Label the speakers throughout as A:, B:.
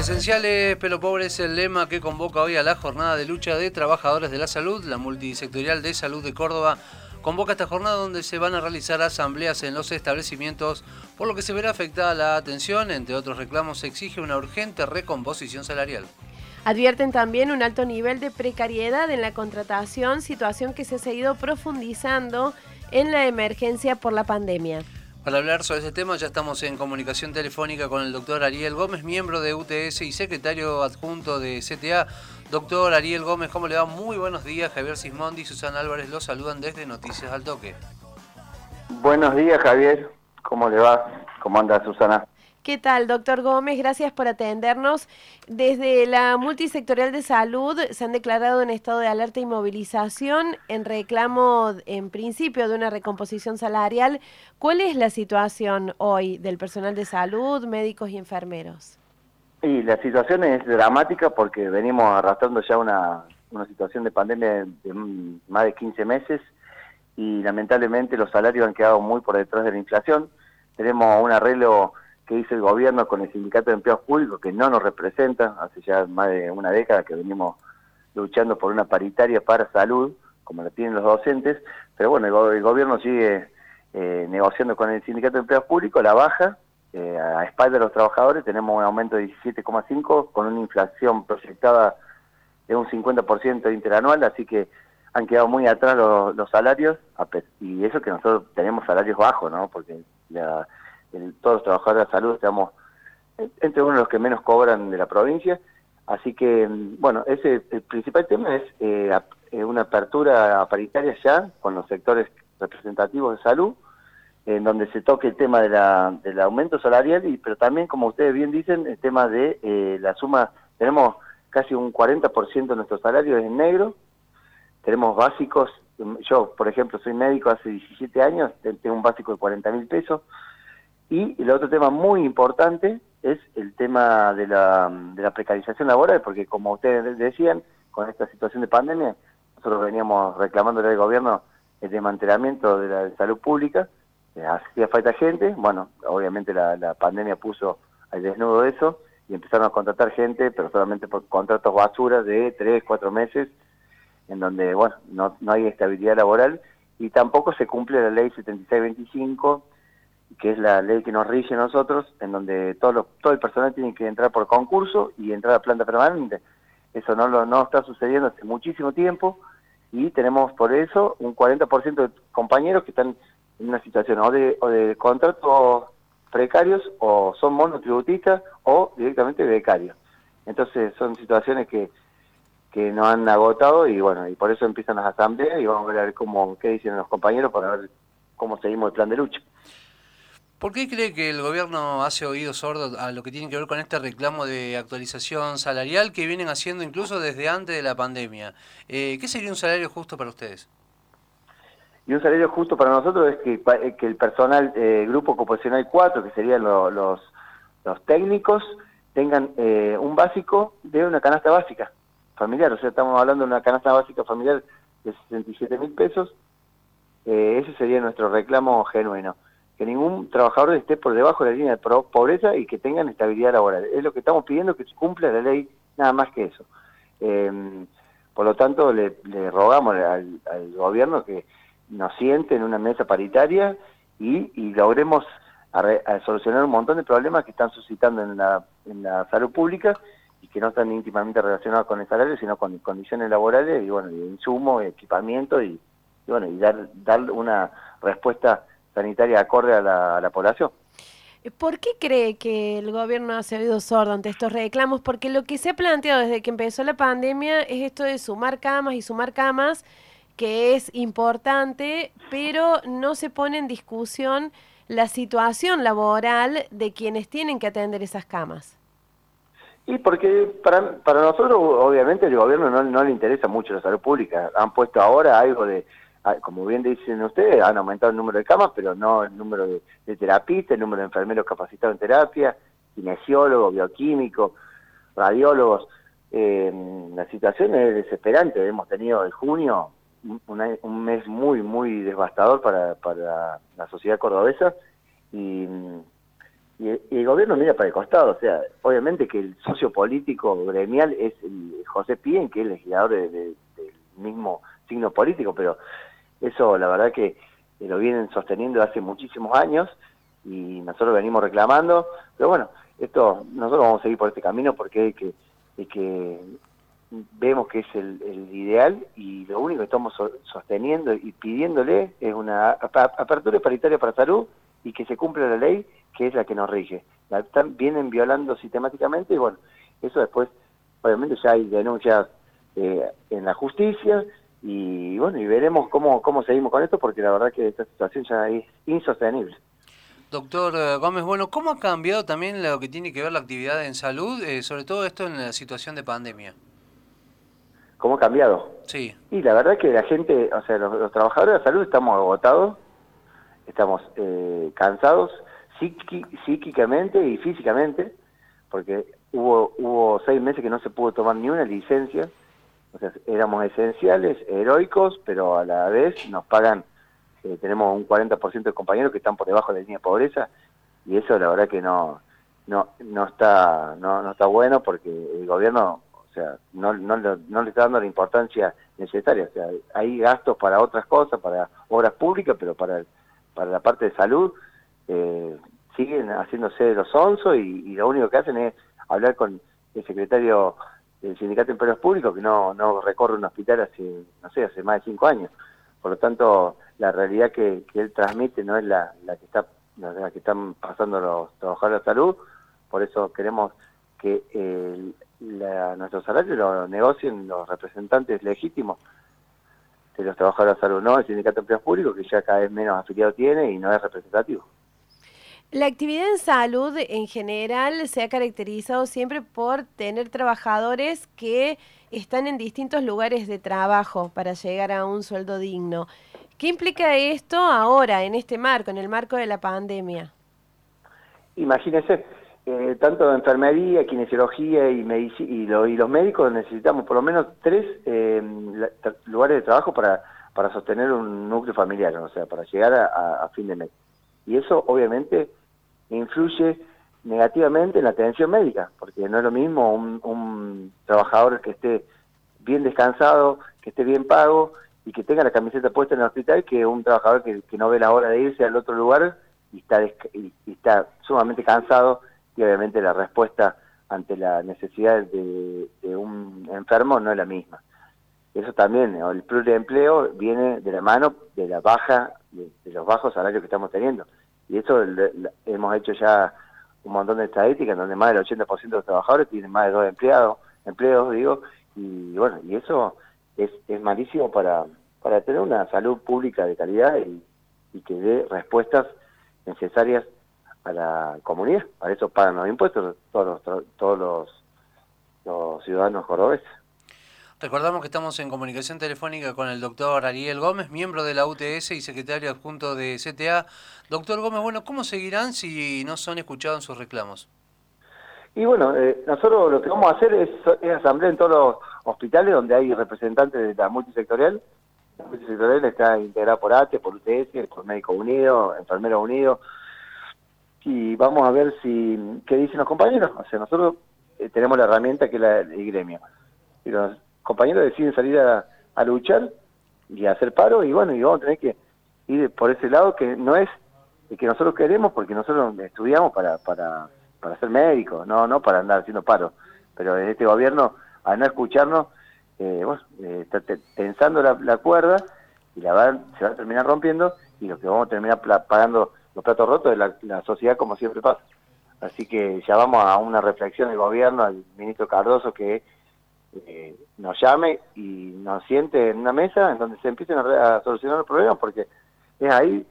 A: Esenciales pero pobre es el lema que convoca hoy a la jornada de lucha de trabajadores de la salud. La multisectorial de salud de Córdoba convoca esta jornada donde se van a realizar asambleas en los establecimientos, por lo que se verá afectada la atención. Entre otros reclamos, se exige una urgente recomposición salarial.
B: Advierten también un alto nivel de precariedad en la contratación, situación que se ha seguido profundizando en la emergencia por la pandemia.
A: Para hablar sobre este tema ya estamos en comunicación telefónica con el doctor Ariel Gómez, miembro de UTS y secretario adjunto de CTA. Doctor Ariel Gómez, ¿cómo le va? Muy buenos días. Javier Sismondi y Susana Álvarez los saludan desde Noticias al Toque.
C: Buenos días, Javier. ¿Cómo le va? ¿Cómo anda Susana?
B: ¿Qué tal, doctor Gómez? Gracias por atendernos. Desde la multisectorial de salud se han declarado en estado de alerta y movilización en reclamo, en principio, de una recomposición salarial. ¿Cuál es la situación hoy del personal de salud, médicos y enfermeros?
C: Y la situación es dramática porque venimos arrastrando ya una, una situación de pandemia de más de 15 meses y lamentablemente los salarios han quedado muy por detrás de la inflación. Tenemos un arreglo que hizo el gobierno con el Sindicato de Empleados Públicos, que no nos representa, hace ya más de una década que venimos luchando por una paritaria para salud, como la tienen los docentes, pero bueno, el, gobierno sigue eh, negociando con el Sindicato de Empleados Públicos la baja, eh, a espalda de los trabajadores tenemos un aumento de 17,5 con una inflación proyectada de un 50% interanual, así que han quedado muy atrás los, los salarios, y eso que nosotros tenemos salarios bajos, ¿no? Porque la todos los trabajadores de salud estamos entre uno de los que menos cobran de la provincia. Así que, bueno, ese el principal tema es eh, eh, una apertura paritaria ya con los sectores representativos de salud, en donde se toque el tema de la, del aumento salarial, y pero también, como ustedes bien dicen, el tema de eh, la suma, tenemos casi un 40% de nuestro salario en negro, tenemos básicos, yo, por ejemplo, soy médico hace 17 años, tengo un básico de 40 mil pesos, y el otro tema muy importante es el tema de la, de la precarización laboral, porque como ustedes decían, con esta situación de pandemia, nosotros veníamos reclamando al gobierno el desmantelamiento de la salud pública, eh, hacía falta gente, bueno, obviamente la, la pandemia puso al desnudo eso, y empezaron a contratar gente, pero solamente por contratos basura de tres, cuatro meses, en donde, bueno, no, no hay estabilidad laboral, y tampoco se cumple la ley 7625, que es la ley que nos rige nosotros, en donde todo, todo el personal tiene que entrar por concurso y entrar a planta permanente. Eso no, lo, no está sucediendo hace muchísimo tiempo y tenemos por eso un 40% de compañeros que están en una situación o de, o de contratos precarios o son monotributistas o directamente becarios. Entonces son situaciones que, que nos han agotado y bueno, y por eso empiezan las asambleas y vamos a ver cómo, qué dicen los compañeros para ver cómo seguimos el plan de lucha.
A: ¿Por qué cree que el gobierno hace oído sordo a lo que tiene que ver con este reclamo de actualización salarial que vienen haciendo incluso desde antes de la pandemia? Eh, ¿Qué sería un salario justo para ustedes?
C: Y un salario justo para nosotros es que, eh, el personal, eh, grupo ocupacional 4, que serían los, los técnicos, tengan eh, un básico de una canasta básica familiar. O sea, estamos hablando de una canasta básica familiar de 67 mil pesos. ese sería nuestro reclamo genuino que ningún trabajador esté por debajo de la línea de pobreza y que tengan estabilidad laboral. Es lo que estamos pidiendo, que se cumpla la ley, nada más que eso. Em, por lo tanto, le, rogamos al, gobierno que nos siente en una mesa paritaria y, logremos solucionar un montón de problemas que están suscitando en la, en la salud pública y que no están íntimamente relacionados con el salario, sino con condiciones laborales y, bueno, y insumo, equipamiento y, bueno, y dar, dar una respuesta sanitaria acorde a la, población.
B: ¿Por qué cree que el gobierno ha sido sordo ante estos reclamos? Porque lo que se ha planteado desde que empezó la pandemia es esto de sumar camas y sumar camas, que es importante, pero no se pone en discusión la situación laboral de quienes tienen que atender esas camas.
C: Y porque para, para nosotros, obviamente, el gobierno no, no le interesa mucho la salud pública. Han puesto ahora algo de como bien dicen ustedes, han aumentado el número de camas, pero no el número de, terapistas, el número de enfermeros capacitados en terapia, kinesiólogos, bioquímicos, radiólogos. Eh, la situación es desesperante. Hemos tenido en junio un mes muy, muy devastador para, para la sociedad cordobesa y, y el, gobierno mira para el costado, o sea, obviamente que el socio político gremial es el José Pien, que es legislador del mismo signo político, pero eso la verdad que lo vienen sosteniendo hace muchísimos años y nosotros venimos reclamando, pero bueno, esto nosotros vamos a seguir por este camino porque que, que vemos que es el, ideal y lo único que estamos sosteniendo y pidiéndole es una apertura paritaria para salud y que se cumpla la ley que es la que nos rige. La están, vienen violando sistemáticamente y bueno, eso después, obviamente ya hay denuncias eh, en la justicia y bueno, y veremos cómo, cómo seguimos con esto porque la verdad que esta situación ya es insostenible.
A: Doctor eh, Gómez, bueno, ¿cómo ha cambiado también lo que tiene que ver la actividad en salud, eh, sobre todo esto en la situación de pandemia?
C: ¿Cómo ha cambiado?
A: Sí.
C: Y la verdad que la gente, o sea, los, trabajadores de salud estamos agotados, estamos eh, cansados psíquicamente y físicamente, porque hubo, hubo seis meses que no se pudo tomar ni una licencia, o sea, éramos esenciales, heroicos, pero a la vez nos pagan, eh, tenemos un 40% de compañeros que están por debajo de la línea de pobreza, y eso la verdad que no, no, no, está, no, no está bueno porque el gobierno o sea, no, no, no, le está dando la importancia necesaria. O sea, hay gastos para otras cosas, para obras públicas, pero para, para la parte de salud eh, siguen haciéndose los onzos y, lo único que hacen es hablar con el secretario del Sindicato de Empleos Públicos que no, no recorre un hospital hace, no sé, hace más de cinco años. Por lo tanto, la realidad que, él transmite no es la, la que está la que están pasando los trabajadores de salud, por eso queremos que el, la, nuestro salario lo negocien los representantes legítimos de los trabajadores de salud, no el Sindicato de Empleos Públicos, que ya cada vez menos afiliado tiene y no es representativo.
B: La actividad en salud en general se ha caracterizado siempre por tener trabajadores que están en distintos lugares de trabajo para llegar a un sueldo digno. ¿Qué implica esto ahora, en este marco, en el marco de la pandemia?
C: Imagínese, eh, tanto de enfermería, kinesiología y, y, los médicos necesitamos por lo menos tres eh, lugares de trabajo para, para sostener un núcleo familiar, o sea, para llegar a, fin de mes. Y eso obviamente influye negativamente en la atención médica, porque no es lo mismo un, trabajador que esté bien descansado, que esté bien pago y que tenga la camiseta puesta en el hospital que un trabajador que, no ve la hora de irse al otro lugar y está, y está sumamente cansado y obviamente la respuesta ante la necesidad de, un enfermo no es la misma. Eso también, el plus de empleo viene de la mano de la baja, de, los bajos salarios que estamos teniendo. Y eso hemos hecho ya un montón de estadísticas donde más del 80% de los trabajadores tienen más de dos empleados, empleos, digo, y bueno, y eso es, es malísimo para, para tener una salud pública de calidad y, y que dé respuestas necesarias a la comunidad, para eso pagan los impuestos todos los, todos los, los ciudadanos cordobeses.
A: Recordamos que estamos en comunicación telefónica con el doctor Ariel Gómez, miembro de la UTS y secretario adjunto de CTA. Doctor Gómez, bueno, ¿cómo seguirán si no son escuchados sus reclamos?
C: Y bueno, eh, nosotros lo que vamos a hacer es, asamblea en todos los hospitales donde hay representantes de la multisectorial. La multisectorial está integrada por ATE, por UTS, por Médico Unido, Enfermeros Unidos, y vamos a ver si qué dicen los compañeros. O sea, nosotros eh, tenemos la herramienta que es la, el gremio. Los compañeros deciden salir a, luchar y a hacer paro y bueno, y vamos a tener que ir por ese lado que no es el que nosotros queremos porque nosotros estudiamos para, para, para ser médicos, no, no para andar haciendo paro. Pero en este gobierno, al no escucharnos, eh, bueno, eh, está tensando la, la, cuerda y la va, se va a terminar rompiendo y lo que vamos a terminar pagando los platos rotos de la, sociedad como siempre pasa. Así que ya vamos a una reflexión del gobierno, al ministro Cardoso, que eh, nos llame y nos siente en una mesa en donde se empiecen a, solucionar los problemas, porque es ahí,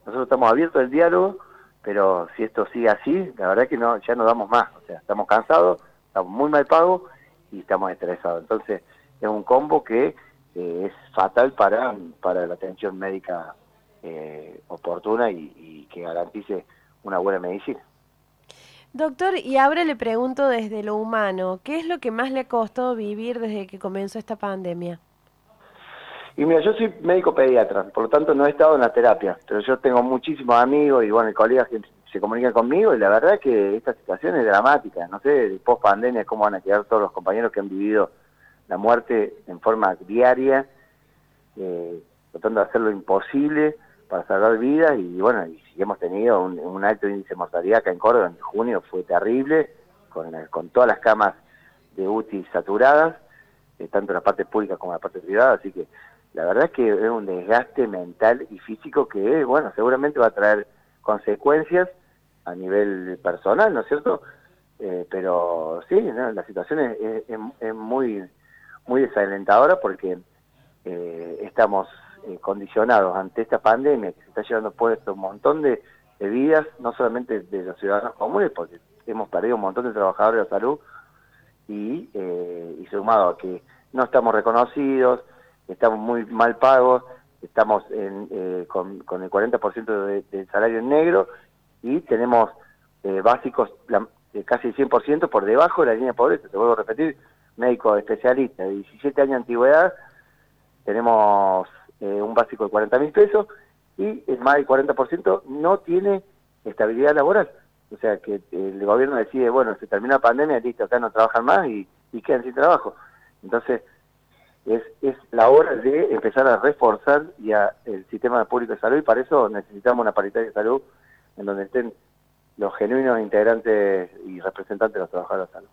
C: nosotros estamos abiertos al diálogo, pero si esto sigue así, la verdad que no ya no damos más, o sea, estamos cansados, estamos muy mal pagos y estamos estresados. Entonces, es un combo que eh, es fatal para, para la atención médica eh, oportuna y, que garantice una buena medicina.
B: Doctor, y ahora le pregunto desde lo humano, ¿qué es lo que más le ha costado vivir desde que comenzó esta pandemia?
C: Y mira, yo soy médico pediatra, por lo tanto no he estado en la terapia, pero yo tengo muchísimos amigos y bueno, colegas que se comunican conmigo y la verdad que esta situación es dramática. No sé, post pandemia, cómo van a quedar todos los compañeros que han vivido la muerte en forma diaria, eh, tratando de hacer lo imposible para salvar vidas y bueno, y hemos tenido un, alto índice de mortalidad acá en Córdoba en junio fue terrible, con, con todas las camas de UTI saturadas, eh, tanto en la parte pública como en la parte privada, así que la verdad es que es un desgaste mental y físico que, bueno, seguramente va a traer consecuencias a nivel personal, ¿no es cierto? Eh, pero sí, la situación es, muy, muy desalentadora porque eh, estamos eh, condicionados ante esta pandemia que se está llevando puesto un montón de, vidas, no solamente de los ciudadanos comunes, porque hemos perdido un montón de trabajadores de salud y, y sumado a que no estamos reconocidos, estamos muy mal pagos, estamos en, con, con, el 40% de, del salario en negro y tenemos eh, básicos eh, casi el 100% por debajo de la línea de pobreza. Te vuelvo a repetir, médico especialista de 17 años de antigüedad, tenemos eh, un básico de 40 mil pesos y el más del 40% no tiene estabilidad laboral. O sea que el gobierno decide, bueno, se termina la pandemia, listo, acá no trabajan más y, quedan sin trabajo. Entonces, es, es la hora de empezar a reforzar ya el sistema público de salud y para eso necesitamos una paritaria de salud en donde estén los genuinos integrantes y representantes de los trabajadores de salud.